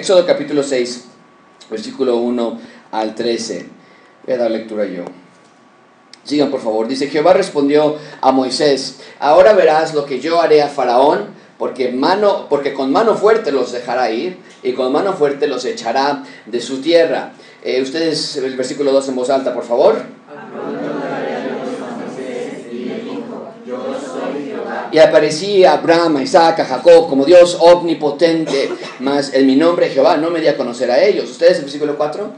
Éxodo capítulo 6, versículo 1 al 13. Voy a dar lectura yo. Sigan por favor. Dice, Jehová respondió a Moisés, ahora verás lo que yo haré a Faraón, porque, mano, porque con mano fuerte los dejará ir y con mano fuerte los echará de su tierra. Eh, ustedes, el versículo 2 en voz alta, por favor. Y aparecía Abraham, Isaac, Jacob como Dios omnipotente, mas en mi nombre Jehová no me di a conocer a ellos. ¿Ustedes el versículo 4?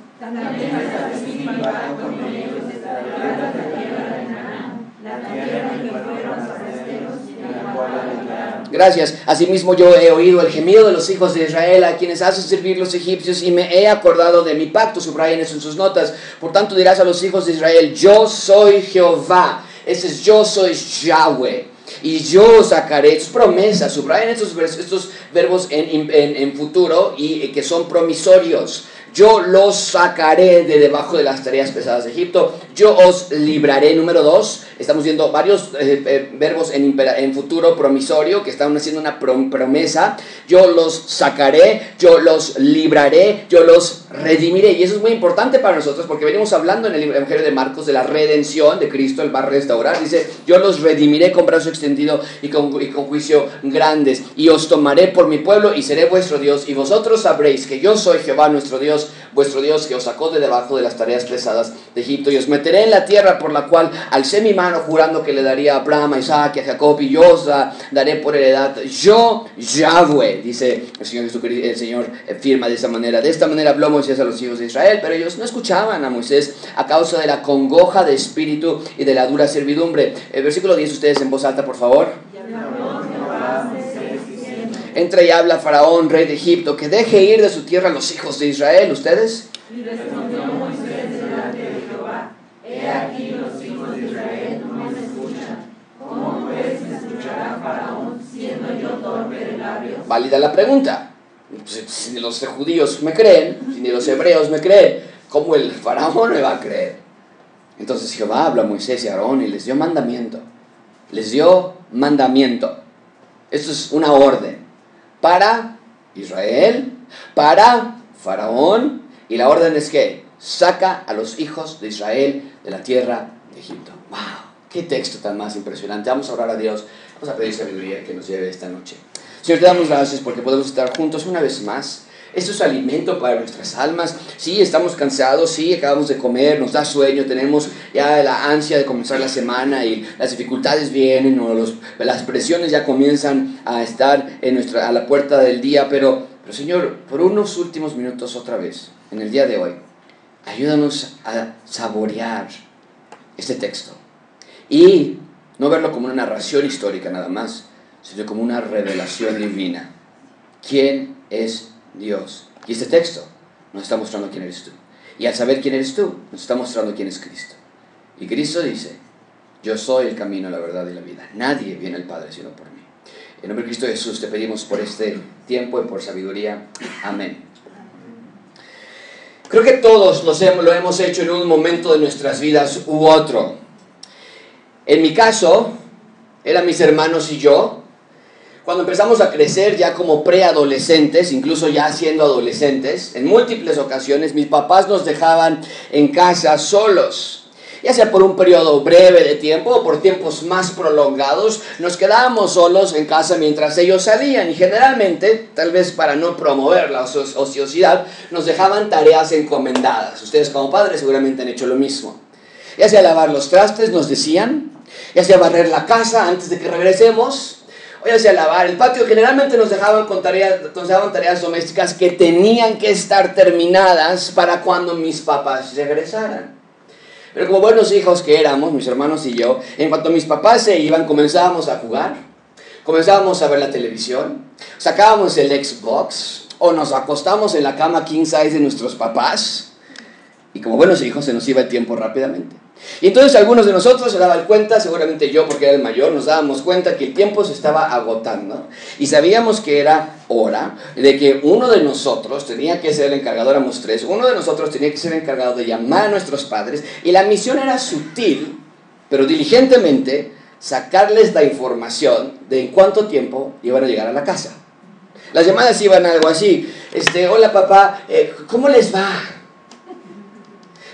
Gracias. Asimismo yo he oído el gemido de los hijos de Israel a quienes hacen servir los egipcios y me he acordado de mi pacto. Subrayen eso en sus notas. Por tanto dirás a los hijos de Israel, yo soy Jehová. Ese es yo soy Yahweh. Y yo sacaré, es promesa, subrayen estos, estos verbos en, en, en futuro y que son promisorios. Yo los sacaré de debajo de las tareas pesadas de Egipto. Yo os libraré. Número dos, estamos viendo varios eh, eh, verbos en, en, futuro promisorio que están haciendo una promesa. Yo los sacaré, yo los libraré, yo los redimiré. Y eso es muy importante para nosotros porque venimos hablando en el Evangelio de Marcos de la redención de Cristo, el va a restaurar. Dice, yo los redimiré con brazo extendido y con, y con juicio grandes. Y os tomaré por mi pueblo y seré vuestro Dios. Y vosotros sabréis que yo soy Jehová nuestro Dios vuestro Dios, que os sacó de debajo de las tareas pesadas de Egipto, y os meteré en la tierra por la cual alcé mi mano jurando que le daría a Abraham, a Isaac a Jacob, y yo os daré por heredad. Yo, Yahweh, dice el Señor Jesucristo, el Señor firma de esa manera. De esta manera habló Moisés a los hijos de Israel, pero ellos no escuchaban a Moisés a causa de la congoja de espíritu y de la dura servidumbre. El versículo 10 ustedes en voz alta, por favor. Entra y habla Faraón, rey de Egipto, que deje ir de su tierra a los hijos de Israel. ¿Ustedes? Y respondió Moisés delante de Jehová, he aquí los hijos de Israel no me escuchan. ¿Cómo pues me escuchará Faraón siendo yo torpe de labios? Válida la pregunta. Pues, si los judíos me creen, si ni los hebreos me creen, ¿cómo el faraón me va a creer? Entonces Jehová habla a Moisés y a Aarón y les dio mandamiento. Les dio mandamiento. Esto es una orden para Israel, para Faraón, y la orden es que saca a los hijos de Israel de la tierra de Egipto. ¡Wow! ¡Qué texto tan más impresionante! Vamos a orar a Dios, vamos a pedir sabiduría que nos lleve esta noche. Señor, te damos gracias porque podemos estar juntos una vez más esto es alimento para nuestras almas. Sí, estamos cansados, sí, acabamos de comer, nos da sueño, tenemos ya la ansia de comenzar la semana y las dificultades vienen o las presiones ya comienzan a estar en nuestra, a la puerta del día. Pero, pero Señor, por unos últimos minutos otra vez, en el día de hoy, ayúdanos a saborear este texto y no verlo como una narración histórica nada más, sino como una revelación divina. ¿Quién es Dios. Y este texto nos está mostrando quién eres tú. Y al saber quién eres tú, nos está mostrando quién es Cristo. Y Cristo dice, yo soy el camino, la verdad y la vida. Nadie viene al Padre sino por mí. En nombre de Cristo Jesús te pedimos por este tiempo y por sabiduría. Amén. Creo que todos lo hemos hecho en un momento de nuestras vidas u otro. En mi caso, eran mis hermanos y yo, cuando empezamos a crecer ya como preadolescentes, incluso ya siendo adolescentes, en múltiples ocasiones mis papás nos dejaban en casa solos. Ya sea por un periodo breve de tiempo o por tiempos más prolongados, nos quedábamos solos en casa mientras ellos salían y generalmente, tal vez para no promover la ociosidad, nos dejaban tareas encomendadas. Ustedes como padres seguramente han hecho lo mismo. Ya sea lavar los trastes, nos decían, ya sea barrer la casa antes de que regresemos, Oye, a lavar el patio. Generalmente nos dejaban con tareas, nos daban tareas domésticas que tenían que estar terminadas para cuando mis papás regresaran. Pero como buenos hijos que éramos, mis hermanos y yo, en cuanto mis papás se iban, comenzábamos a jugar, comenzábamos a ver la televisión, sacábamos el Xbox o nos acostamos en la cama king size de nuestros papás y como buenos hijos se nos iba el tiempo rápidamente. Y entonces algunos de nosotros se daban cuenta, seguramente yo porque era el mayor, nos dábamos cuenta que el tiempo se estaba agotando y sabíamos que era hora de que uno de nosotros tenía que ser el encargado, éramos tres, uno de nosotros tenía que ser encargado de llamar a nuestros padres y la misión era sutil, pero diligentemente sacarles la información de en cuánto tiempo iban a llegar a la casa. Las llamadas iban algo así. Este, hola papá, eh, ¿cómo les va?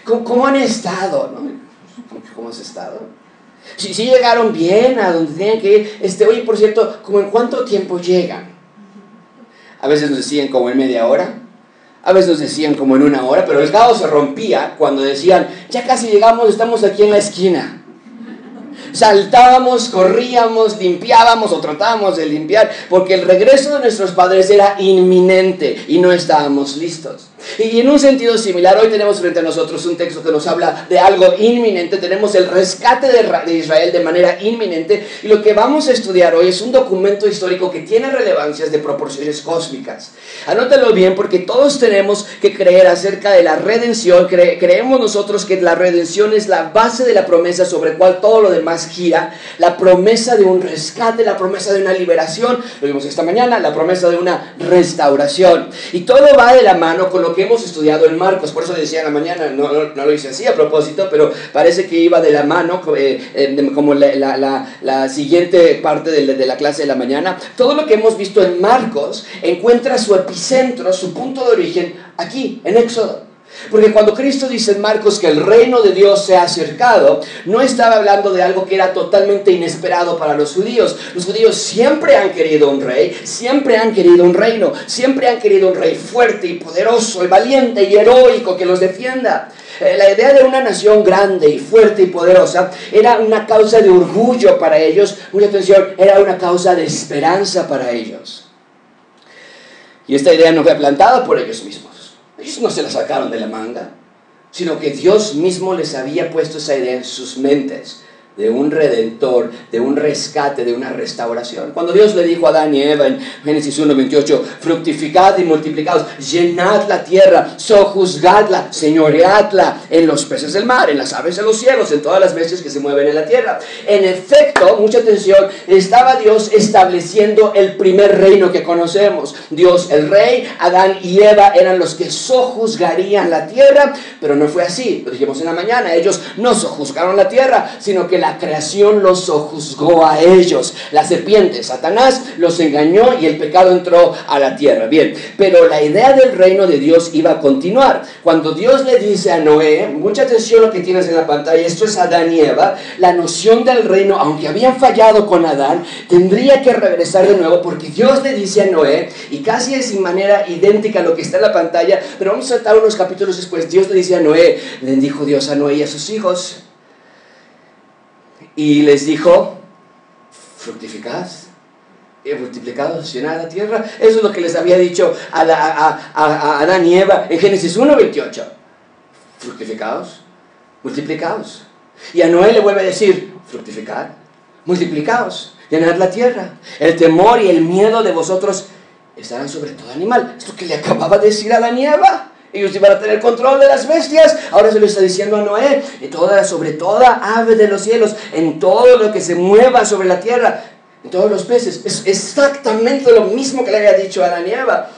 ¿Cómo, han estado? ¿Cómo, has estado? Si, si llegaron bien a donde tenían que ir. Este, oye, por cierto, ¿cómo en cuánto tiempo llegan? A veces nos decían como en media hora. A veces nos decían como en una hora, pero el caos se rompía cuando decían, ya casi llegamos, estamos aquí en la esquina. Saltábamos, corríamos, limpiábamos o tratábamos de limpiar, porque el regreso de nuestros padres era inminente y no estábamos listos. Y en un sentido similar, hoy tenemos frente a nosotros un texto que nos habla de algo inminente, tenemos el rescate de Israel de manera inminente. Y lo que vamos a estudiar hoy es un documento histórico que tiene relevancias de proporciones cósmicas. Anótalo bien porque todos tenemos que creer acerca de la redención, creemos nosotros que la redención es la base de la promesa sobre cual todo lo demás gira, la promesa de un rescate, la promesa de una liberación, lo vimos esta mañana, la promesa de una restauración. Y todo va de la mano con lo que hemos estudiado en Marcos, por eso decía en la mañana, no, no, lo hice así a propósito, pero parece que iba de la mano, eh, como la, la, la, siguiente parte de la clase de la mañana. Todo lo que hemos visto en Marcos encuentra su epicentro, su punto de origen aquí, en Éxodo. Porque cuando Cristo dice en Marcos que el reino de Dios se ha acercado, no estaba hablando de algo que era totalmente inesperado para los judíos. Los judíos siempre han querido un rey, siempre han querido un reino, siempre han querido un rey fuerte y poderoso, valiente y heroico que los defienda. Eh, la idea de una nación grande y fuerte y poderosa era una causa de orgullo para ellos, mucha atención, era una causa de esperanza para ellos. Y esta idea no fue plantada por ellos mismos. Ellos no se la sacaron de la manga, sino que Dios mismo les había puesto esa idea en sus mentes de un redentor, de un rescate, de una restauración. Cuando Dios le dijo a Adán y Eva en Génesis 1.28, fructificad y multiplicados, llenad la tierra, sojuzgadla, señoreadla en los peces del mar, en las aves de los cielos, en todas las bestias que se mueven en la tierra. En efecto, mucha atención, estaba Dios estableciendo el primer reino que conocemos. Dios, el rey, Adán y Eva eran los que sojuzgarían la tierra, pero no fue así. Lo dijimos en la mañana, ellos no sojuzgaron la tierra, sino que la la creación los juzgó a ellos. La serpiente, Satanás, los engañó y el pecado entró a la tierra. Bien, pero la idea del reino de Dios iba a continuar. Cuando Dios le dice a Noé, mucha atención lo que tienes en la pantalla, esto es Adán y Eva, la noción del reino, aunque habían fallado con Adán, tendría que regresar de nuevo porque Dios le dice a Noé, y casi es sin manera idéntica a lo que está en la pantalla, pero vamos a saltar unos capítulos después, Dios le dice a Noé, le dijo Dios a Noé y a sus hijos, y les dijo, fructificad y multiplicados, llenad la tierra. Eso es lo que les había dicho a, a, Adán y Eva en Génesis 1.28. Fructificados, multiplicados. Y a Noé le vuelve a decir, fructificad, multiplicados, llenad la tierra. El temor y el miedo de vosotros estarán sobre todo animal. Esto que le acababa de decir a Adán y Eva. Ellos iban a tener control de las bestias. Ahora se lo está diciendo a Noé. Y toda, sobre toda ave de los cielos, en todo lo que se mueva sobre la tierra, en todos los peces. Es exactamente lo mismo que le había dicho a la nieva.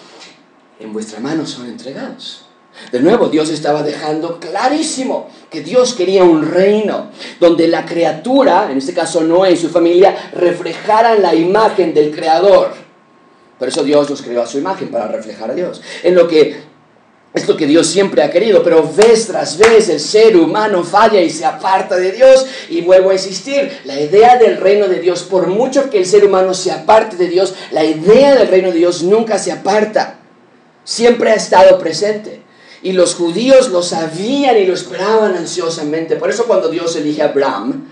En vuestra mano son entregados. De nuevo, Dios estaba dejando clarísimo que Dios quería un reino donde la criatura, en este caso Noé y su familia, reflejaran la imagen del Creador. Por eso Dios los creó a su imagen, para reflejar a Dios. En lo que es lo que Dios siempre ha querido, pero vez tras vez el ser humano falla y se aparta de Dios. Y vuelvo a insistir, la idea del reino de Dios, por mucho que el ser humano se aparte de Dios, la idea del reino de Dios nunca se aparta. Siempre ha estado presente. Y los judíos lo sabían y lo esperaban ansiosamente. Por eso cuando Dios elige a Abraham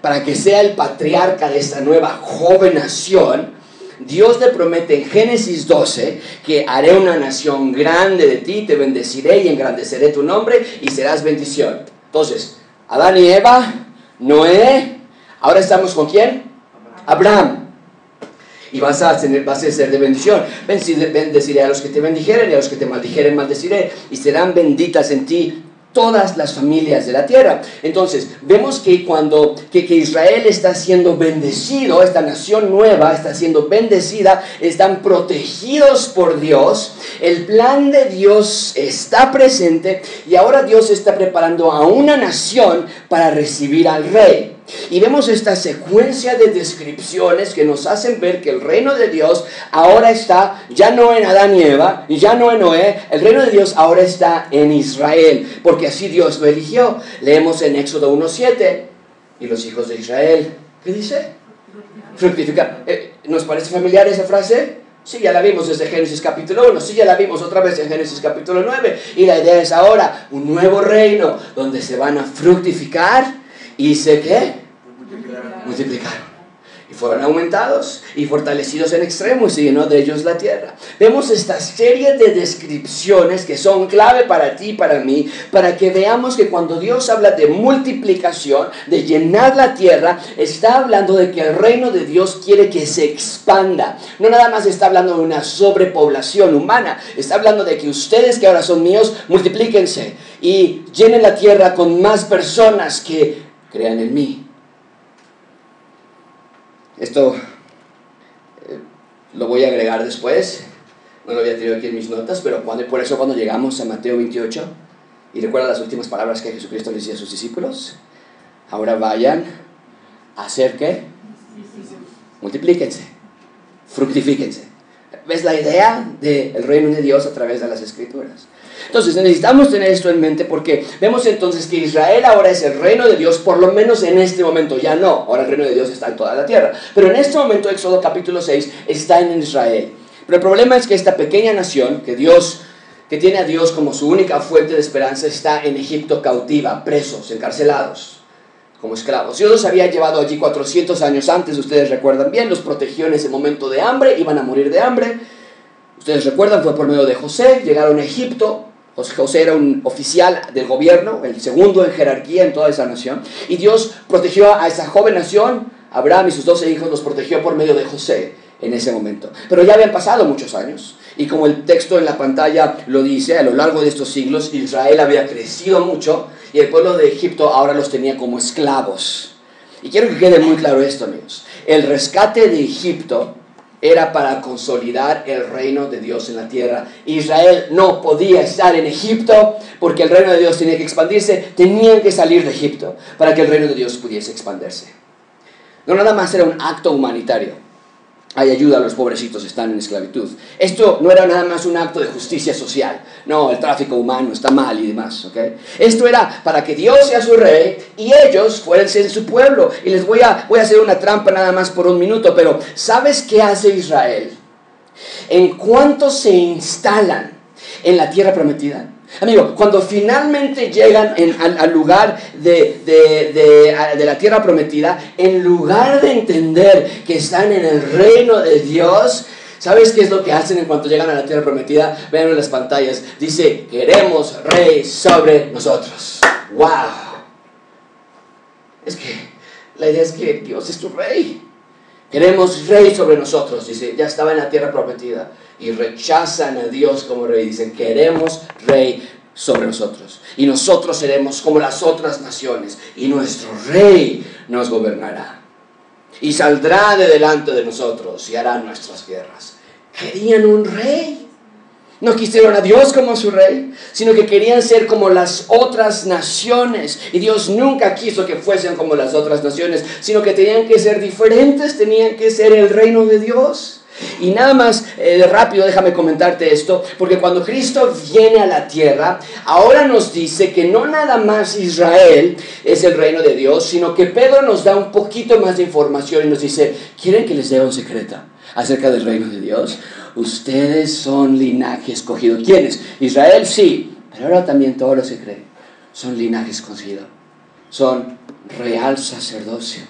para que sea el patriarca de esta nueva joven nación, Dios le promete en Génesis 12 que haré una nación grande de ti, te bendeciré y engrandeceré tu nombre y serás bendición. Entonces, Adán y Eva, Noé, ahora estamos con quién? Abraham. Y vas a, tener, vas a ser de bendición. Bendeciré a los que te bendijeren y a los que te maldijeren maldeciré. Y serán benditas en ti todas las familias de la tierra. Entonces, vemos que cuando que, Israel está siendo bendecido, esta nación nueva está siendo bendecida, están protegidos por Dios, el plan de Dios está presente y ahora Dios está preparando a una nación para recibir al rey. Y vemos esta secuencia de descripciones que nos hacen ver que el reino de Dios ahora está ya no en Adán y Eva, ya no en Noé, el reino de Dios ahora está en Israel, porque así Dios lo eligió. Leemos en Éxodo 1.7, y los hijos de Israel, ¿qué dice? Fructificar. Eh, ¿Nos parece familiar esa frase? Sí, ya la vimos desde Génesis capítulo 1, sí, ya la vimos otra vez en Génesis capítulo 9. Y la idea es ahora un nuevo reino donde se van a fructificar y se qué? Multiplicaron. Y fueron aumentados y fortalecidos en extremo y se llenó de ellos la tierra. Vemos esta serie de descripciones que son clave para ti y para mí, para que veamos que cuando Dios habla de multiplicación, de llenar la tierra, está hablando de que el reino de Dios quiere que se expanda. No nada más está hablando de una sobrepoblación humana, está hablando de que ustedes que ahora son míos, multiplíquense y llenen la tierra con más personas que crean en mí. Esto eh, lo voy a agregar después, no lo había tenido aquí en mis notas, pero cuando, por eso cuando llegamos a Mateo 28, y recuerda las últimas palabras que Jesucristo le decía a sus discípulos, ahora vayan a hacer qué? Multiplíquense, fructifíquense. ¿Ves la idea del reino de Dios a través de las escrituras? Entonces necesitamos tener esto en mente porque vemos entonces que Israel ahora es el reino de Dios, por lo menos en este momento, ya no, ahora el reino de Dios está en toda la tierra, pero en este momento Éxodo capítulo 6 está en Israel. Pero el problema es que esta pequeña nación, que Dios, que tiene a Dios como su única fuente de esperanza, está en Egipto cautiva, presos, encarcelados como esclavos. Dios los había llevado allí 400 años antes, ustedes recuerdan bien, los protegió en ese momento de hambre, iban a morir de hambre. Ustedes recuerdan, fue por medio de José, llegaron a Egipto, José era un oficial del gobierno, el segundo en jerarquía en toda esa nación, y Dios protegió a esa joven nación, Abraham y sus doce hijos los protegió por medio de José en ese momento. Pero ya habían pasado muchos años, y como el texto en la pantalla lo dice, a lo largo de estos siglos Israel había crecido mucho, y el pueblo de Egipto ahora los tenía como esclavos. Y quiero que quede muy claro esto, amigos. El rescate de Egipto era para consolidar el reino de Dios en la tierra. Israel no podía estar en Egipto porque el reino de Dios tenía que expandirse, tenían que salir de Egipto para que el reino de Dios pudiese expandirse. No nada más era un acto humanitario, hay ayuda a los pobrecitos, están en esclavitud. Esto no era nada más un acto de justicia social. No, el tráfico humano está mal y demás. ¿okay? Esto era para que Dios sea su rey y ellos fuesen su pueblo. Y les voy a, voy a hacer una trampa nada más por un minuto, pero ¿sabes qué hace Israel? En cuanto se instalan en la tierra prometida, Amigo, cuando finalmente llegan al, lugar de, de, la tierra prometida, en lugar de entender que están en el reino de Dios, ¿sabes qué es lo que hacen en cuanto llegan a la tierra prometida? Vean en las pantallas, dice, queremos rey sobre nosotros. ¡Wow! Es que la idea es que Dios es tu rey. Queremos rey sobre nosotros, dice, ya estaba en la tierra prometida y rechazan a Dios como rey. Dicen, queremos rey sobre nosotros. Y nosotros seremos como las otras naciones. Y nuestro rey nos gobernará. Y saldrá de delante de nosotros y hará nuestras guerras. Querían un rey. No quisieron a Dios como su rey, sino que querían ser como las otras naciones. Y Dios nunca quiso que fuesen como las otras naciones, sino que tenían que ser diferentes, tenían que ser el reino de Dios. Y nada más eh, rápido, déjame comentarte esto, porque cuando Cristo viene a la tierra, ahora nos dice que no nada más Israel es el reino de Dios, sino que Pedro nos da un poquito más de información y nos dice, ¿quieren que les dé un secreto acerca del reino de Dios? Ustedes son linaje escogido. ¿Quiénes? Israel sí, pero ahora también todos los que creen son linaje escogido. Son real sacerdocio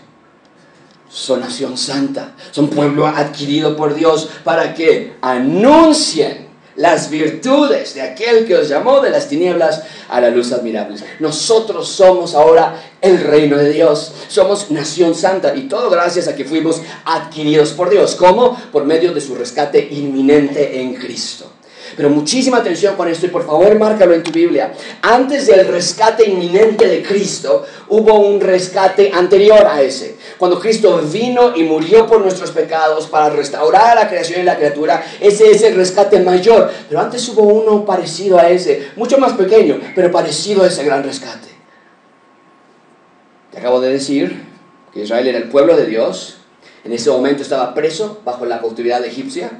son nación santa, son pueblo adquirido por Dios para que anuncien las virtudes de aquel que os llamó de las tinieblas a la luz admirable. Nosotros somos ahora el reino de Dios, somos nación santa y todo gracias a que fuimos adquiridos por Dios. ¿Cómo? Por medio de su rescate inminente en Cristo. Pero muchísima atención con esto y por favor márcalo en tu Biblia. Antes del rescate inminente de Cristo, hubo un rescate anterior a ese. Cuando Cristo vino y murió por nuestros pecados para restaurar a la creación y la criatura, ese es el rescate mayor. Pero antes hubo uno parecido a ese, mucho más pequeño, pero parecido a ese gran rescate. Te acabo de decir que Israel era el pueblo de Dios, en ese momento estaba preso bajo la cautividad egipcia,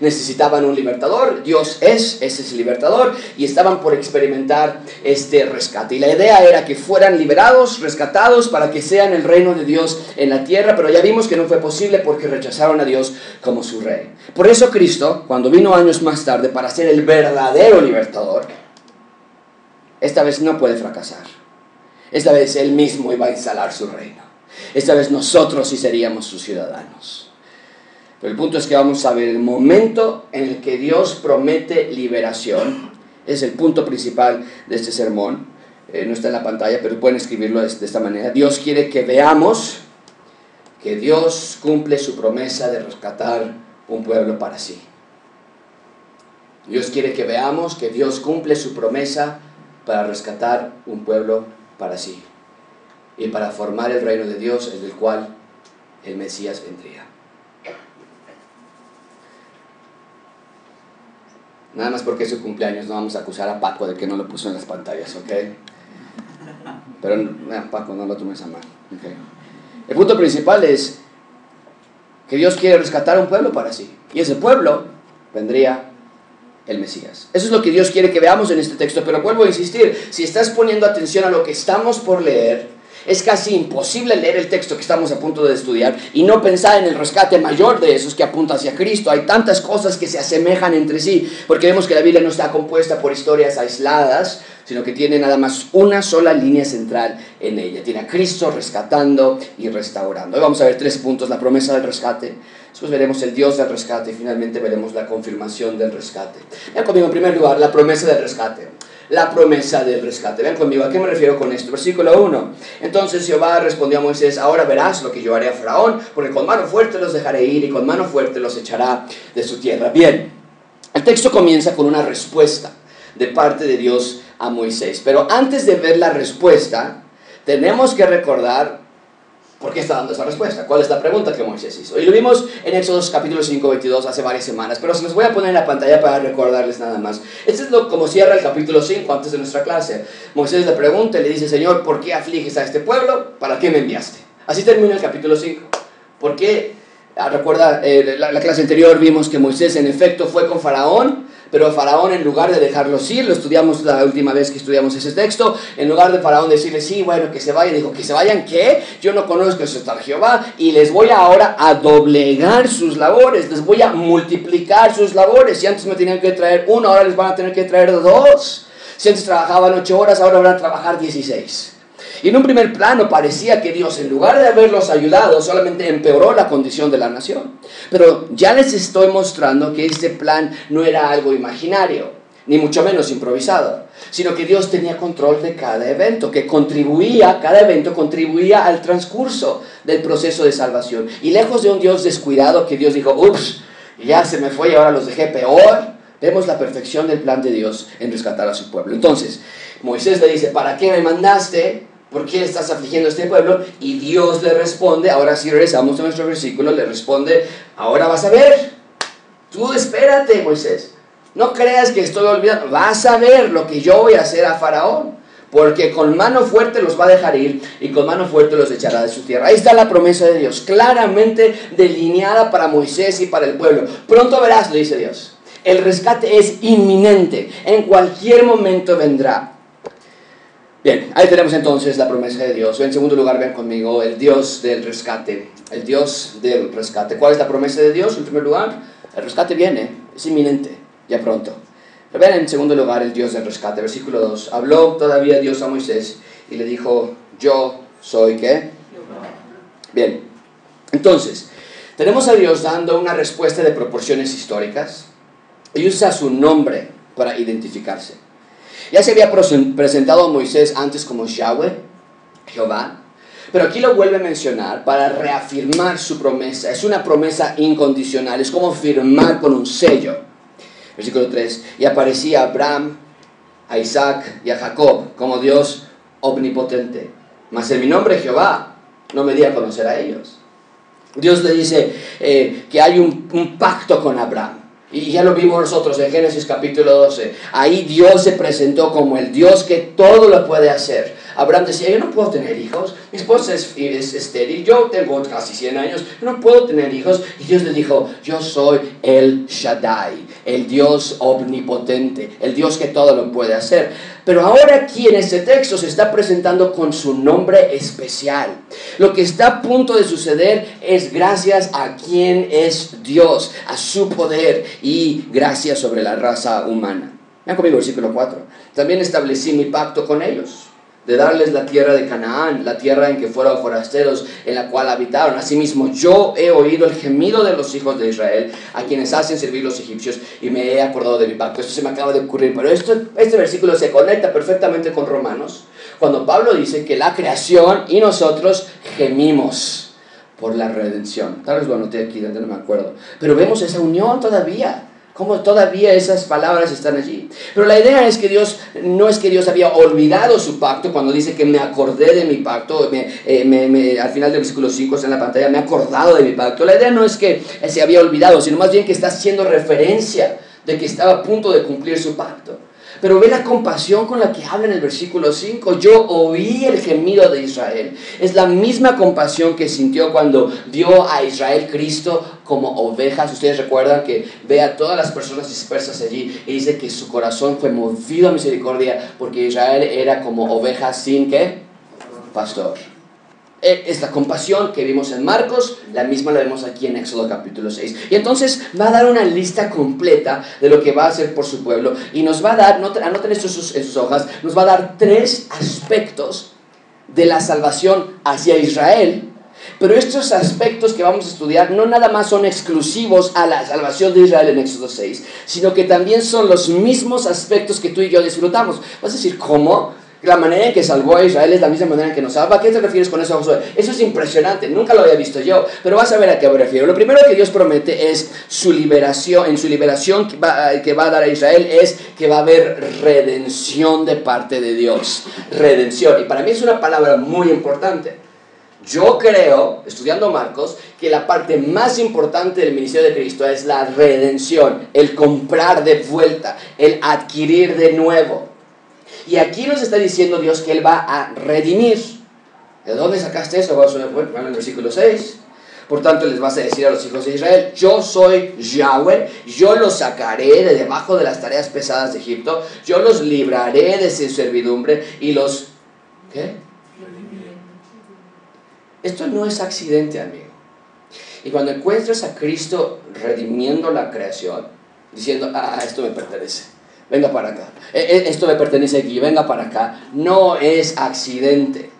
necesitaban un libertador, Dios es, ese es el libertador, y estaban por experimentar este rescate. Y la idea era que fueran liberados, rescatados, para que sean el reino de Dios en la tierra, pero ya vimos que no fue posible porque rechazaron a Dios como su rey. Por eso Cristo, cuando vino años más tarde para ser el verdadero libertador, esta vez no puede fracasar. Esta vez Él mismo iba a instalar su reino. Esta vez nosotros sí seríamos sus ciudadanos. Pero el punto es que vamos a ver el momento en el que Dios promete liberación. Es el punto principal de este sermón. Eh, no está en la pantalla, pero pueden escribirlo de, esta manera. Dios quiere que veamos que Dios cumple su promesa de rescatar un pueblo para sí. Dios quiere que veamos que Dios cumple su promesa para rescatar un pueblo para sí y para formar el reino de Dios el cual el Mesías vendría. Nada más porque es su cumpleaños, no vamos a acusar a Paco de que no lo puso en las pantallas, ¿ok? Pero, Paco, no lo tomes a mal. ¿okay? El punto principal es que Dios quiere rescatar a un pueblo para sí. Y ese pueblo vendría el Mesías. Eso es lo que Dios quiere que veamos en este texto. Pero vuelvo a insistir, si estás poniendo atención a lo que estamos por leer, es casi imposible leer el texto que estamos a punto de estudiar y no pensar en el rescate mayor de esos que apunta hacia Cristo. Hay tantas cosas que se asemejan entre sí, porque vemos que la Biblia no está compuesta por historias aisladas, sino que tiene nada más una sola línea central en ella. Tiene a Cristo rescatando y restaurando. Hoy vamos a ver tres puntos, la promesa del rescate, después veremos el Dios del rescate y finalmente veremos la confirmación del rescate. Vean conmigo en primer lugar la promesa del rescate la promesa del rescate. Vean conmigo, ¿a qué me refiero con esto? Versículo 1. Entonces Jehová respondió a Moisés, ahora verás lo que yo haré a Faraón, porque con mano fuerte los dejaré ir y con mano fuerte los echará de su tierra. Bien, el texto comienza con una respuesta de parte de Dios a Moisés. Pero antes de ver la respuesta, tenemos que recordar ¿Por qué está dando esa respuesta? ¿Cuál es la pregunta que Moisés hizo? Y lo vimos en Éxodos capítulo 5, 22 hace varias semanas, pero se los voy a poner en la pantalla para recordarles nada más. Este es lo, como cierra el capítulo 5 antes de nuestra clase. Moisés le pregunta y le dice, Señor, ¿por qué afliges a este pueblo? ¿Para qué me enviaste? Así termina el capítulo 5. ¿Por qué? Ah, recuerda, eh, la, la clase anterior vimos que Moisés en efecto fue con Faraón pero Faraón, en lugar de dejarlos ir, lo estudiamos la última vez que estudiamos ese texto, en lugar de Faraón decirle, sí, bueno, que se vayan, dijo, que se vayan, ¿qué? Yo no conozco eso está Jehová y les voy ahora a doblegar sus labores, les voy a multiplicar sus labores. Si antes me tenían que traer uno, ahora les van a tener que traer dos. Si antes trabajaban ocho horas, ahora van a trabajar dieciséis. Y en un primer plano parecía que Dios, en lugar de haberlos ayudado, solamente empeoró la condición de la nación. Pero ya les estoy mostrando que este plan no era algo imaginario, ni mucho menos improvisado, sino que Dios tenía control de cada evento, que contribuía, cada evento contribuía al transcurso del proceso de salvación. Y lejos de un Dios descuidado que Dios dijo, ups, ya se me fue y ahora los dejé peor, vemos la perfección del plan de Dios en rescatar a su pueblo. Entonces, Moisés le dice, ¿para qué me mandaste? ¿Por qué estás afligiendo a este pueblo? Y Dios le responde, ahora sí regresamos a nuestro versículo, le responde, ahora vas a ver, tú espérate, Moisés, no creas que estoy olvidando, vas a ver lo que yo voy a hacer a Faraón, porque con mano fuerte los va a dejar ir y con mano fuerte los echará de su tierra. Ahí está la promesa de Dios, claramente delineada para Moisés y para el pueblo. Pronto verás, le dice Dios. El rescate es inminente, en cualquier momento vendrá. Bien, ahí tenemos entonces la promesa de Dios. En segundo lugar, ven conmigo, el Dios del rescate. El Dios del rescate. ¿Cuál es la promesa de Dios? En primer lugar, el rescate viene, es inminente, ya pronto. Pero ven en segundo lugar el Dios del rescate. Versículo 2. Habló todavía Dios a Moisés y le dijo, yo soy qué? Bien, entonces, tenemos a Dios dando una respuesta de proporciones históricas y usa su nombre para identificarse. Ya se había presentado a Moisés antes como Yahweh, Jehová, pero aquí lo vuelve a mencionar para reafirmar su promesa. Es una promesa incondicional, es como firmar con un sello. Versículo 3, y aparecía a Abraham, a Isaac y a Jacob como Dios omnipotente. Mas en mi nombre Jehová no me di a conocer a ellos. Dios le dice eh, que hay un pacto con Abraham. Y ya lo vimos nosotros en Génesis capítulo 12. Ahí Dios se presentó como el Dios que todo lo puede hacer. Abraham decía, yo no puedo tener hijos, mi esposa es, es estéril, yo tengo casi 100 años, yo no puedo tener hijos. Y Dios le dijo, yo soy el Shaddai, el Dios omnipotente, el Dios que todo lo puede hacer. Pero ahora aquí en este texto se está presentando con su nombre especial. Lo que está a punto de suceder es gracias a quien es Dios, a su poder y gracias sobre la raza humana. Vean conmigo versículo 4. También establecí mi pacto con ellos de darles la tierra de Canaán, la tierra en que fueron forasteros, en la cual habitaron. Asimismo, yo he oído el gemido de los hijos de Israel, a quienes hacen servir los egipcios, y me he acordado de mi pacto. Esto se me acaba de ocurrir, pero esto, este versículo se conecta perfectamente con Romanos, cuando Pablo dice que la creación y nosotros gemimos por la redención. Tal vez lo anoté aquí, no me acuerdo. Pero vemos esa unión todavía cómo todavía esas palabras están allí. Pero la idea es que Dios, no es que Dios había olvidado su pacto cuando dice que me acordé de mi pacto, eh, al final del versículo 5 está en la pantalla, me he acordado de mi pacto. La idea no es que se había olvidado, sino más bien que está haciendo referencia de que estaba a punto de cumplir su pacto. Pero ve la compasión con la que habla en el versículo 5. Yo oí el gemido de Israel. Es la misma compasión que sintió cuando vio a Israel Cristo como ovejas. Ustedes recuerdan que ve a todas las personas dispersas allí y dice que su corazón fue movido a misericordia porque Israel era como ovejas sin qué? Pastor. Es la compasión que vimos en Marcos, la misma la vemos aquí en Éxodo capítulo 6. Y entonces va a dar una lista completa de lo que va a hacer por su pueblo y nos va a dar, anoten esto en sus hojas, nos va a dar tres aspectos de la salvación hacia Israel. Pero estos aspectos que vamos a estudiar no nada más son exclusivos a la salvación de Israel en Éxodo 6, sino que también son los mismos aspectos que tú y yo disfrutamos. Vas a decir, ¿cómo? La manera en que salvó a Israel es la misma manera en que nos salva. ¿A qué te refieres con eso, Josué? Eso es impresionante, nunca lo había visto yo, pero vas a ver a qué me refiero. Lo primero que Dios promete es su liberación, en su liberación que va, que va a dar a Israel es que va a haber redención de parte de Dios. Redención. Y para mí es una palabra muy importante. Yo creo, estudiando Marcos, que la parte más importante del ministerio de Cristo es la redención, el comprar de vuelta, el adquirir de nuevo. Y aquí nos está diciendo Dios que Él va a redimir. ¿De dónde sacaste eso? Bueno, en el versículo 6. Por tanto, les vas a decir a los hijos de Israel, yo soy Yahweh, yo los sacaré de debajo de las tareas pesadas de Egipto, yo los libraré de su servidumbre y los... ¿Qué? Esto no es accidente, amigo. Y cuando encuentras a Cristo redimiendo la creación, diciendo, ah, esto me pertenece venga para acá. E, e, esto le pertenece aquí, venga para acá. No es accidente.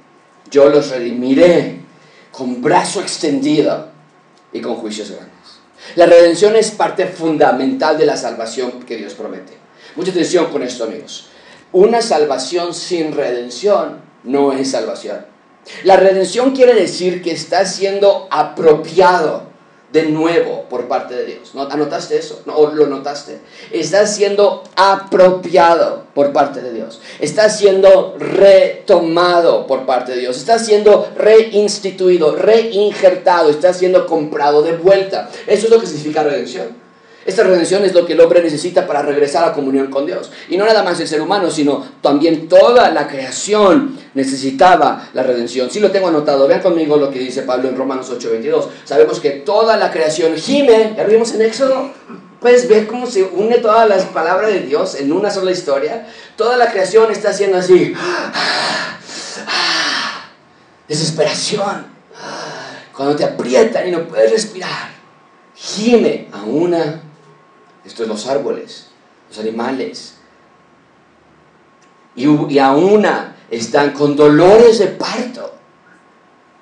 Yo los redimiré con brazo extendido y con juicios grandes. La redención es parte fundamental de la salvación que Dios promete. Mucha atención con esto, amigos. Una salvación sin redención no es salvación. La redención quiere decir que está siendo apropiado de nuevo por parte de Dios. ¿No? ¿Anotaste eso? ¿O lo notaste? Está siendo apropiado por parte de Dios. Está siendo retomado por parte de Dios. Está siendo reinstituido, reinjertado. Está siendo comprado de vuelta. Eso es lo que significa redención. Esta redención es lo que el hombre necesita para regresar a comunión con Dios. Y no nada más el ser humano, sino también toda la creación necesitaba la redención. Si lo tengo anotado, vean conmigo lo que dice Pablo en Romanos 8:22. Sabemos que toda la creación gime, ya lo vimos en Éxodo. Puedes ver cómo se une todas las palabras de Dios en una sola historia. Toda la creación está haciendo así. Desesperación. Cuando te aprietan y no puedes respirar. Gime a una esto es los árboles, los animales. Y, y a una están con dolores de parto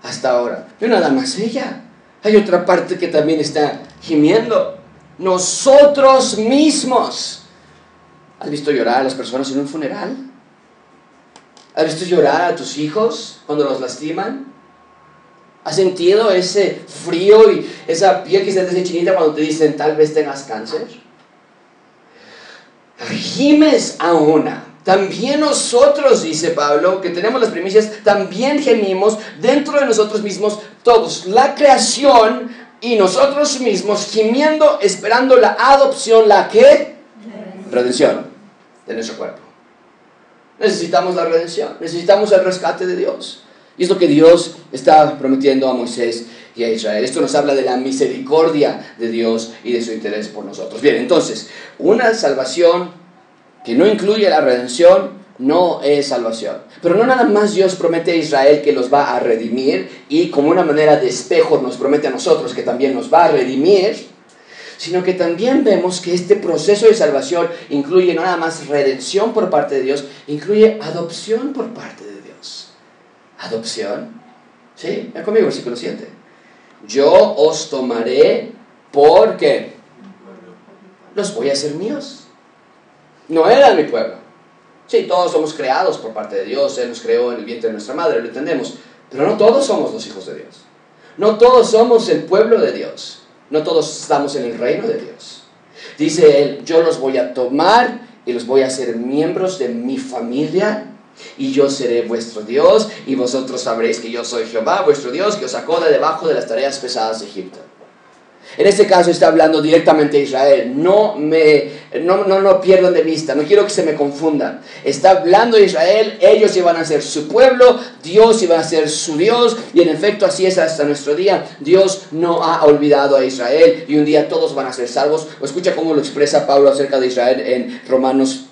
hasta ahora. Pero nada más ella. Hay otra parte que también está gimiendo. Nosotros mismos. ¿Has visto llorar a las personas en un funeral? ¿Has visto llorar a tus hijos cuando los lastiman? ¿Has sentido ese frío y esa piel que se te hace chinita cuando te dicen tal vez tengas cáncer? Gimes a una. También nosotros, dice Pablo, que tenemos las primicias, también gemimos dentro de nosotros mismos todos, la creación y nosotros mismos gimiendo, esperando la adopción, la que? Redención de nuestro cuerpo. Necesitamos la redención, necesitamos el rescate de Dios. Y es lo que Dios está prometiendo a Moisés y a Israel. Esto nos habla de la misericordia de Dios y de su interés por nosotros. Bien, entonces, una salvación que no incluye la redención no es salvación. Pero no nada más Dios promete a Israel que los va a redimir y como una manera de espejo nos promete a nosotros que también nos va a redimir, sino que también vemos que este proceso de salvación incluye no nada más redención por parte de Dios, incluye adopción por parte de Dios. ¿Adopción? ¿Sí? Ven conmigo, versículo 7. Yo os tomaré porque los voy a hacer míos. No eran mi pueblo. Sí, todos somos creados por parte de Dios, Él nos creó en el vientre de nuestra madre, lo entendemos. Pero no todos somos los hijos de Dios. No todos somos el pueblo de Dios. No todos estamos en el reino de Dios. Dice Él, yo los voy a tomar y los voy a hacer miembros de mi familia y yo seré vuestro Dios y vosotros sabréis que yo soy Jehová, vuestro Dios, que os sacó de debajo de las tareas pesadas de Egipto. En este caso está hablando directamente a Israel. No me no, no, no pierdan de vista, no quiero que se me confundan. Está hablando a Israel, ellos iban a ser su pueblo, Dios iba a ser su Dios, y en efecto así es hasta nuestro día. Dios no ha olvidado a Israel y un día todos van a ser salvos. Escucha cómo lo expresa Pablo acerca de Israel en Romanos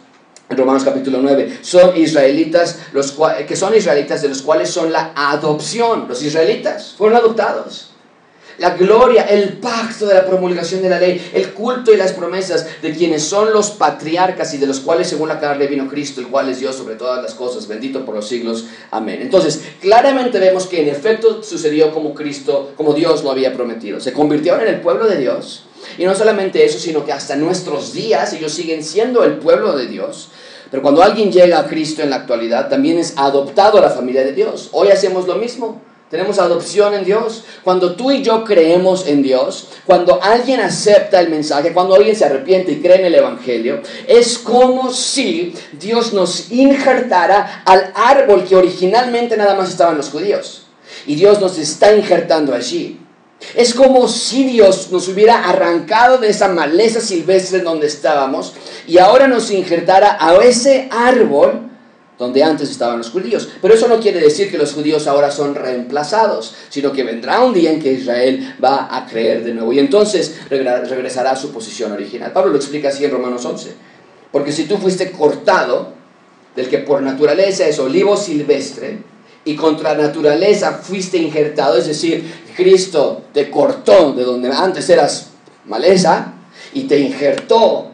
Romanos capítulo 9, son israelitas, los que son israelitas de los cuales son la adopción. Los israelitas fueron adoptados la gloria, el pacto de la promulgación de la ley, el culto y las promesas de quienes son los patriarcas y de los cuales según la carne vino Cristo, el cual es Dios sobre todas las cosas, bendito por los siglos. Amén. Entonces, claramente vemos que en efecto sucedió como Cristo, como Dios lo había prometido. Se convirtieron en el pueblo de Dios. Y no solamente eso, sino que hasta nuestros días ellos siguen siendo el pueblo de Dios. Pero cuando alguien llega a Cristo en la actualidad, también es adoptado a la familia de Dios. Hoy hacemos lo mismo. Tenemos adopción en Dios. Cuando tú y yo creemos en Dios, cuando alguien acepta el mensaje, cuando alguien se arrepiente y cree en el Evangelio, es como si Dios nos injertara al árbol que originalmente nada más estaban los judíos. Y Dios nos está injertando allí. Es como si Dios nos hubiera arrancado de esa maleza silvestre donde estábamos y ahora nos injertara a ese árbol donde antes estaban los judíos. Pero eso no quiere decir que los judíos ahora son reemplazados, sino que vendrá un día en que Israel va a creer de nuevo y entonces regresará a su posición original. Pablo lo explica así en Romanos 11. Porque si tú fuiste cortado, del que por naturaleza es olivo silvestre, y contra naturaleza fuiste injertado, es decir, Cristo te cortó de donde antes eras maleza y te injertó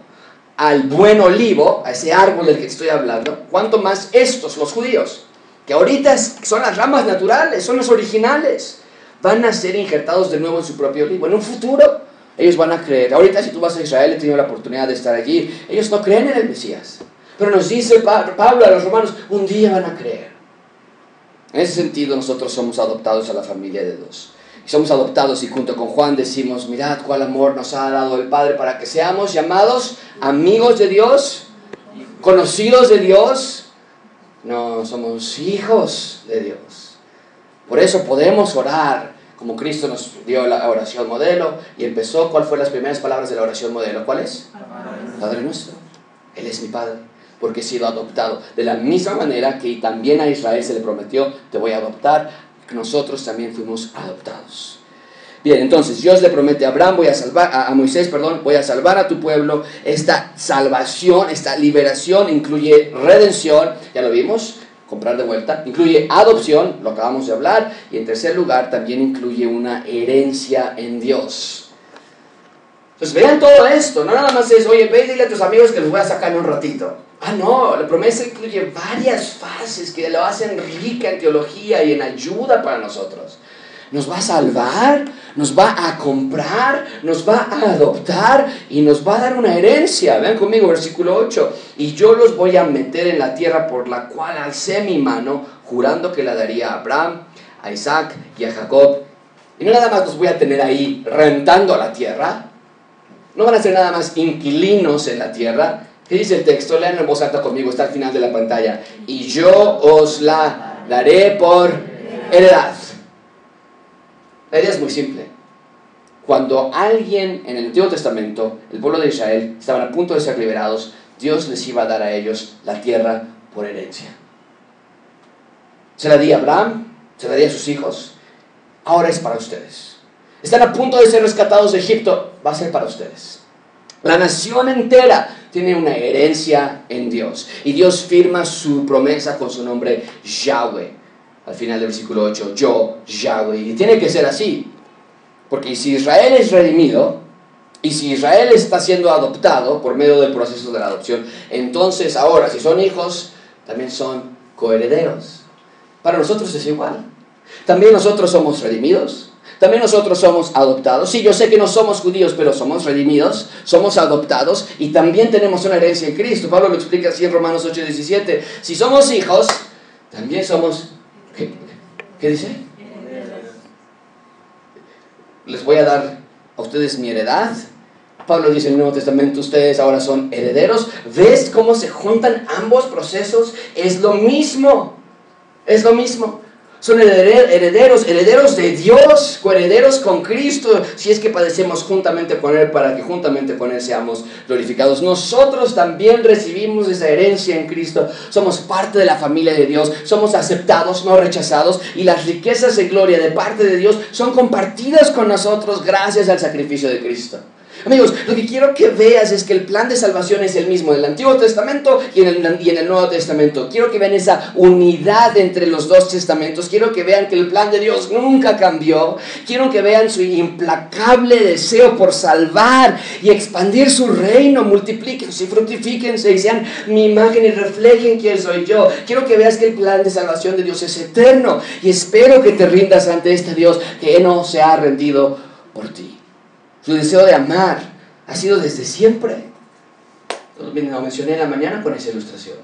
al buen olivo, a ese árbol del que estoy hablando, cuanto más estos, los judíos, que ahorita son las ramas naturales, son los originales, van a ser injertados de nuevo en su propio olivo. En un futuro, ellos van a creer. Ahorita si tú vas a Israel, he tenido la oportunidad de estar allí, ellos no creen en el Mesías. Pero nos dice Pablo a los romanos, un día van a creer. En ese sentido, nosotros somos adoptados a la familia de Dios somos adoptados y junto con Juan decimos, mirad cuál amor nos ha dado el Padre para que seamos llamados amigos de Dios, conocidos de Dios. No, somos hijos de Dios. Por eso podemos orar como Cristo nos dio la oración modelo y empezó, ¿cuál fue las primeras palabras de la oración modelo? ¿Cuál es? Padre nuestro. Él es mi Padre, porque he sido adoptado. De la misma manera que también a Israel se le prometió, te voy a adoptar nosotros también fuimos adoptados. Bien, entonces Dios le promete a Abraham, voy a salvar, a, Moisés, perdón, voy a salvar a tu pueblo. Esta salvación, esta liberación incluye redención, ya lo vimos, comprar de vuelta, incluye adopción, lo acabamos de hablar, y en tercer lugar también incluye una herencia en Dios. Entonces vean todo esto, no nada más es, oye, ve y dile a tus amigos que los voy a sacar en un ratito. Ah, no, la promesa incluye varias fases que lo hacen rica en teología y en ayuda para nosotros. Nos va a salvar, nos va a comprar, nos va a adoptar y nos va a dar una herencia. Vean conmigo, versículo 8. Y yo los voy a meter en la tierra por la cual alcé mi mano, jurando que la daría a Abraham, a Isaac y a Jacob. Y no nada más los voy a tener ahí rentando la tierra. No van a ser nada más inquilinos en la tierra, ¿Qué dice el texto? Lean en voz conmigo, está al final de la pantalla. Y yo os la daré por heredad. La idea es muy simple. Cuando alguien en el Antiguo Testamento, el pueblo de Israel, estaban a punto de ser liberados, Dios les iba a dar a ellos la tierra por herencia. Se la di a Abraham, se la di a sus hijos, ahora es para ustedes. Están a punto de ser rescatados de Egipto, va a ser para ustedes. La nación entera tiene una herencia en Dios. Y Dios firma su promesa con su nombre Yahweh. Al final del versículo 8, yo, Yahweh. Y tiene que ser así. Porque si Israel es redimido, y si Israel está siendo adoptado por medio del proceso de la adopción, entonces ahora, si son hijos, también son coherederos. Para nosotros es igual. También nosotros somos redimidos. También nosotros somos adoptados. Sí, yo sé que no somos judíos, pero somos redimidos, somos adoptados y también tenemos una herencia en Cristo. Pablo lo explica así en Romanos 8:17. Si somos hijos, también somos... ¿Qué, ¿Qué dice? Les voy a dar a ustedes mi heredad. Pablo dice en el Nuevo Testamento, ustedes ahora son herederos. ¿Ves cómo se juntan ambos procesos? Es lo mismo. Es lo mismo. Son herederos, herederos de Dios, coherederos con Cristo, si es que padecemos juntamente con Él, para que juntamente con Él seamos glorificados. Nosotros también recibimos esa herencia en Cristo, somos parte de la familia de Dios, somos aceptados, no rechazados, y las riquezas de gloria de parte de Dios son compartidas con nosotros gracias al sacrificio de Cristo. Amigos, lo que quiero que veas es que el plan de salvación es el mismo en el Antiguo Testamento y en el, y en el Nuevo Testamento. Quiero que vean esa unidad entre los dos testamentos. Quiero que vean que el plan de Dios nunca cambió. Quiero que vean su implacable deseo por salvar y expandir su reino. Multiplíquense y fructifíquense y sean mi imagen y reflejen quién soy yo. Quiero que veas que el plan de salvación de Dios es eterno y espero que te rindas ante este Dios que no se ha rendido por ti. Su deseo de amar ha sido desde siempre. Lo mencioné en la mañana con esa ilustración.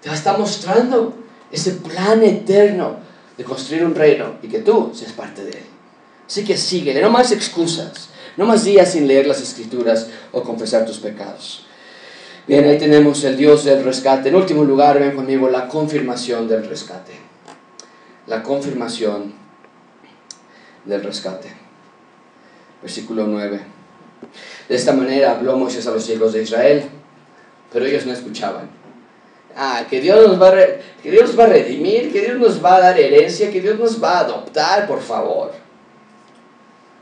Te está mostrando ese plan eterno de construir un reino y que tú seas parte de él. Así que síguele, no más excusas, no más días sin leer las escrituras o confesar tus pecados. Bien, ahí tenemos el Dios del rescate. En último lugar, ven conmigo la confirmación del rescate. La confirmación del rescate versículo 9. De esta manera habló Moisés a los hijos de Israel, pero ellos no escuchaban. Ah, que Dios, nos va a que Dios va a redimir, que Dios nos va a dar herencia, que Dios nos va a adoptar, por favor.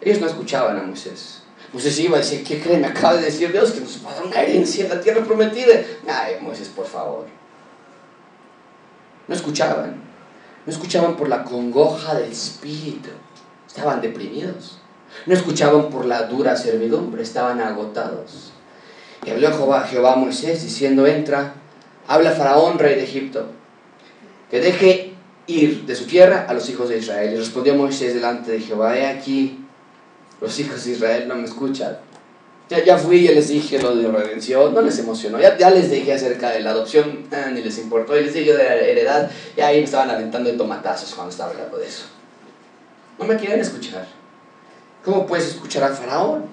Ellos no escuchaban a Moisés. Moisés iba a decir, ¿qué creen? Me acaba de decir Dios que nos va a dar una herencia en la tierra prometida. Ay, Moisés, por favor. No escuchaban. No escuchaban por la congoja del espíritu. Estaban deprimidos. No escuchaban por la dura servidumbre, estaban agotados. Y habló Jehová, a Moisés diciendo, entra, habla Faraón, rey de Egipto, que deje ir de su tierra a los hijos de Israel. Y respondió Moisés delante de Jehová, he aquí, los hijos de Israel no me escuchan. Ya, ya fui y les dije lo de redención, no les emocionó. Ya, ya les dije acerca de la adopción, ah, ni les importó. Y les dije de la heredad, y ahí me estaban aventando de tomatazos cuando estaba hablando de eso. No me quieren escuchar. ¿Cómo puedes escuchar al faraón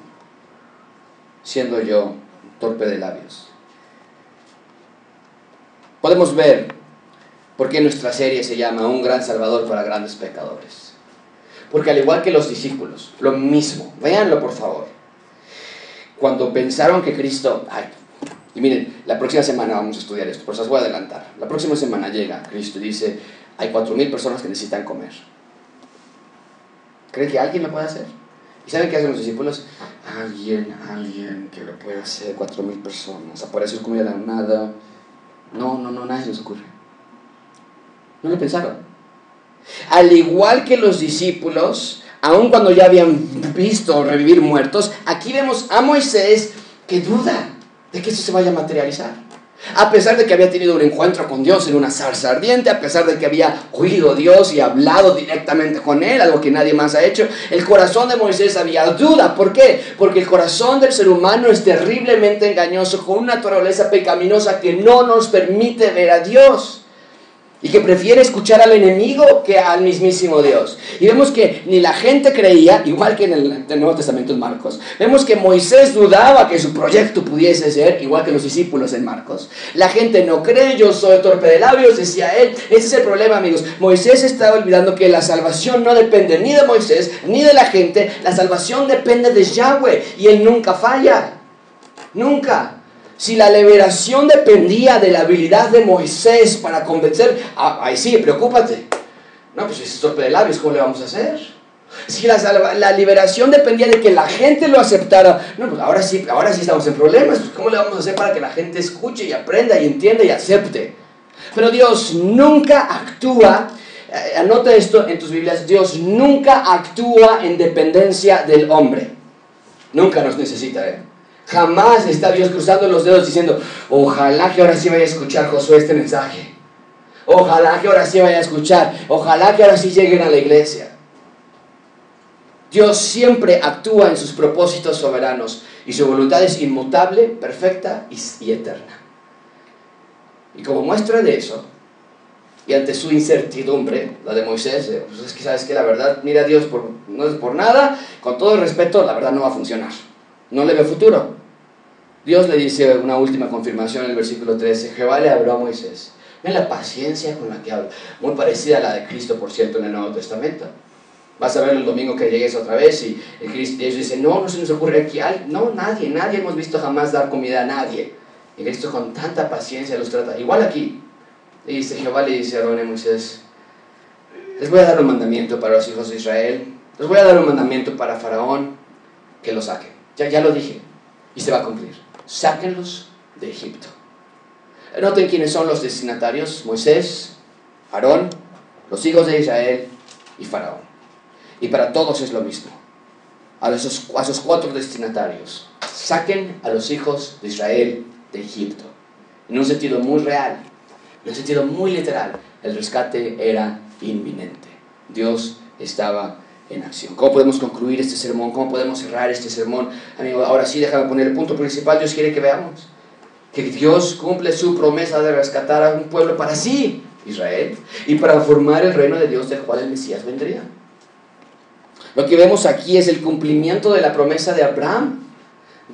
siendo yo torpe de labios? Podemos ver por qué nuestra serie se llama Un gran salvador para grandes pecadores. Porque al igual que los discípulos, lo mismo, véanlo por favor. Cuando pensaron que Cristo, ay, y miren, la próxima semana vamos a estudiar esto, por eso os voy a adelantar. La próxima semana llega Cristo y dice, hay cuatro mil personas que necesitan comer. ¿Creen que alguien lo puede hacer? ¿Y saben qué hacen los discípulos? Alguien, alguien que lo pueda hacer, cuatro mil personas, apareció comida de la nada. No, no, no, nadie se les ocurre. No le pensaron. Al igual que los discípulos, aun cuando ya habían visto revivir muertos, aquí vemos a Moisés que duda de que eso se vaya a materializar. A pesar de que había tenido un encuentro con Dios en una zarza ardiente, a pesar de que había oído a Dios y hablado directamente con Él, algo que nadie más ha hecho, el corazón de Moisés había duda. ¿Por qué? Porque el corazón del ser humano es terriblemente engañoso, con una naturaleza pecaminosa que no nos permite ver a Dios y que prefiere escuchar al enemigo que al mismísimo Dios. Y vemos que ni la gente creía, igual que en el, Nuevo Testamento en Marcos, vemos que Moisés dudaba que su proyecto pudiese ser, igual que los discípulos en Marcos. La gente no cree, yo soy torpe de labios, decía él. Ese es el problema, amigos. Moisés estaba olvidando que la salvación no depende ni de Moisés, ni de la gente, la salvación depende de Yahweh, y él nunca falla. Nunca. Si la liberación dependía de la habilidad de Moisés para convencer, ah, ahí sí, preocúpate. No, pues si es torpe de labios, ¿cómo le vamos a hacer? Si la, la, liberación dependía de que la gente lo aceptara, no, pues ahora sí, ahora sí estamos en problemas. Pues ¿Cómo le vamos a hacer para que la gente escuche y aprenda y entienda y acepte? Pero Dios nunca actúa, eh, anota esto en tus Biblias, Dios nunca actúa en dependencia del hombre. Nunca nos necesita, ¿eh? Jamás está Dios cruzando los dedos diciendo, ojalá que ahora sí vaya a escuchar Josué este mensaje. Ojalá que ahora sí vaya a escuchar. Ojalá que ahora sí lleguen a la iglesia. Dios siempre actúa en sus propósitos soberanos y su voluntad es inmutable, perfecta y, eterna. Y como muestra de eso, y ante su incertidumbre, la de Moisés, pues es que sabes que la verdad, mira Dios, por, no es por nada, con todo el respeto, la verdad no va a funcionar. No le ve futuro. Dios le dice una última confirmación en el versículo 13. Jehová le habló a Moisés. Ven la paciencia con la que habla. Muy parecida a la de Cristo, por cierto, en el Nuevo Testamento. Vas a ver el domingo que llegues otra vez y, Cristo, ellos dicen, no, no se nos ocurre aquí. No, nadie, nadie hemos visto jamás dar comida a nadie. Y Cristo con tanta paciencia los trata. Igual aquí. Le dice, Jehová le dice a Aarón y Moisés, les voy a dar un mandamiento para los hijos de Israel. Les voy a dar un mandamiento para Faraón que lo saquen. Ya, ya lo dije. Y se va a cumplir. Sáquenlos de Egipto. Noten quiénes son los destinatarios. Moisés, Aarón, los hijos de Israel y Faraón. Y para todos es lo mismo. A esos, a esos cuatro destinatarios. Saquen a los hijos de Israel de Egipto. En un sentido muy real, en un sentido muy literal, el rescate era inminente. Dios estaba en acción. ¿Cómo podemos concluir este sermón? ¿Cómo podemos cerrar este sermón? Amigo, ahora sí, déjame poner el punto principal. Dios quiere que veamos que Dios cumple su promesa de rescatar a un pueblo para sí, Israel, y para formar el reino de Dios del cual el Mesías vendría. Lo que vemos aquí es el cumplimiento de la promesa de Abraham,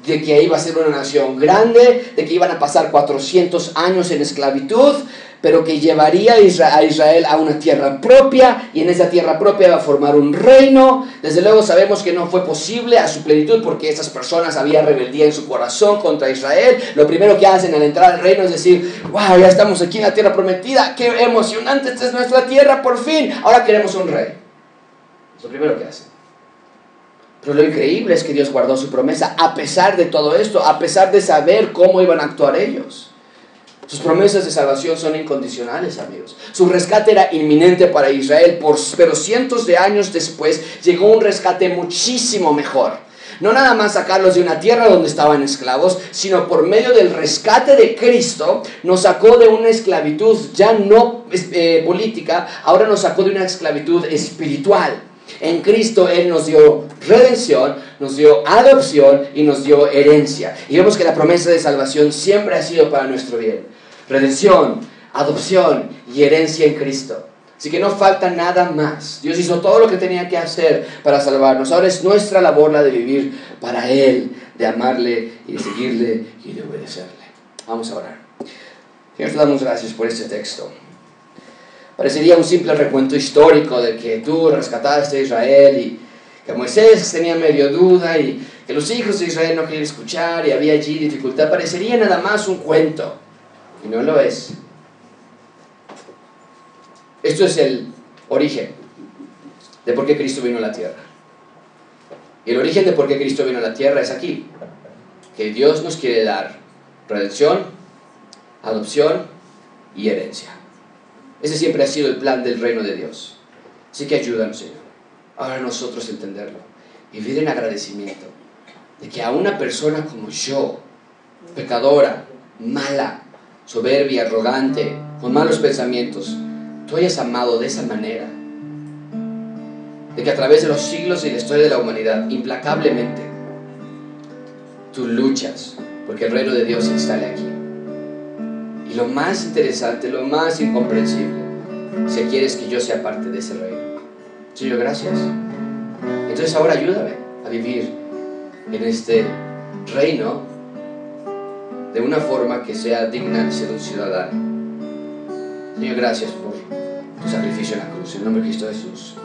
de que iba a ser una nación grande, de que iban a pasar 400 años en esclavitud, pero que llevaría a Israel a una tierra propia y en esa tierra propia va a formar un reino. Desde luego sabemos que no fue posible a su plenitud porque esas personas había rebeldía en su corazón contra Israel. Lo primero que hacen al entrar al reino es decir, wow, ya estamos aquí en la tierra prometida, qué emocionante, esta es nuestra tierra por fin, ahora queremos un rey. Es lo primero que hacen. Pero lo increíble es que Dios guardó su promesa a pesar de todo esto, a pesar de saber cómo iban a actuar ellos. Sus promesas de salvación son incondicionales, amigos. Su rescate era inminente para Israel, pero cientos de años después llegó un rescate muchísimo mejor. No nada más sacarlos de una tierra donde estaban esclavos, sino por medio del rescate de Cristo nos sacó de una esclavitud ya no eh, política, ahora nos sacó de una esclavitud espiritual. En Cristo Él nos dio redención, nos dio adopción y nos dio herencia. Y vemos que la promesa de salvación siempre ha sido para nuestro bien. Redención, adopción y herencia en Cristo. Así que no falta nada más. Dios hizo todo lo que tenía que hacer para salvarnos. Ahora es nuestra labor la de vivir para Él, de amarle y de seguirle y de obedecerle. Vamos a orar. Señor, te damos gracias por este texto. Parecería un simple recuento histórico de que tú rescataste a Israel y que Moisés tenía medio duda y que los hijos de Israel no querían escuchar y había allí dificultad. Parecería nada más un cuento y no lo es. Esto es el origen de por qué Cristo vino a la tierra. Y el origen de por qué Cristo vino a la tierra es aquí. Que Dios nos quiere dar redención, adopción y herencia. Ese siempre ha sido el plan del reino de Dios. Así que ayúdanos, Señor. Ahora nosotros entenderlo y vivir en agradecimiento de que a una persona como yo, pecadora, mala, soberbia, arrogante, con malos pensamientos, tú hayas amado de esa manera. De que a través de los siglos y la historia de la humanidad, implacablemente, tú luchas porque el reino de Dios se instale aquí. Lo más interesante, lo más incomprensible, si quieres que yo sea parte de ese reino. Señor, gracias. Entonces ahora ayúdame a vivir en este reino de una forma que sea digna de ser un ciudadano. Señor, gracias por tu sacrificio en la cruz. En el nombre de Cristo Jesús.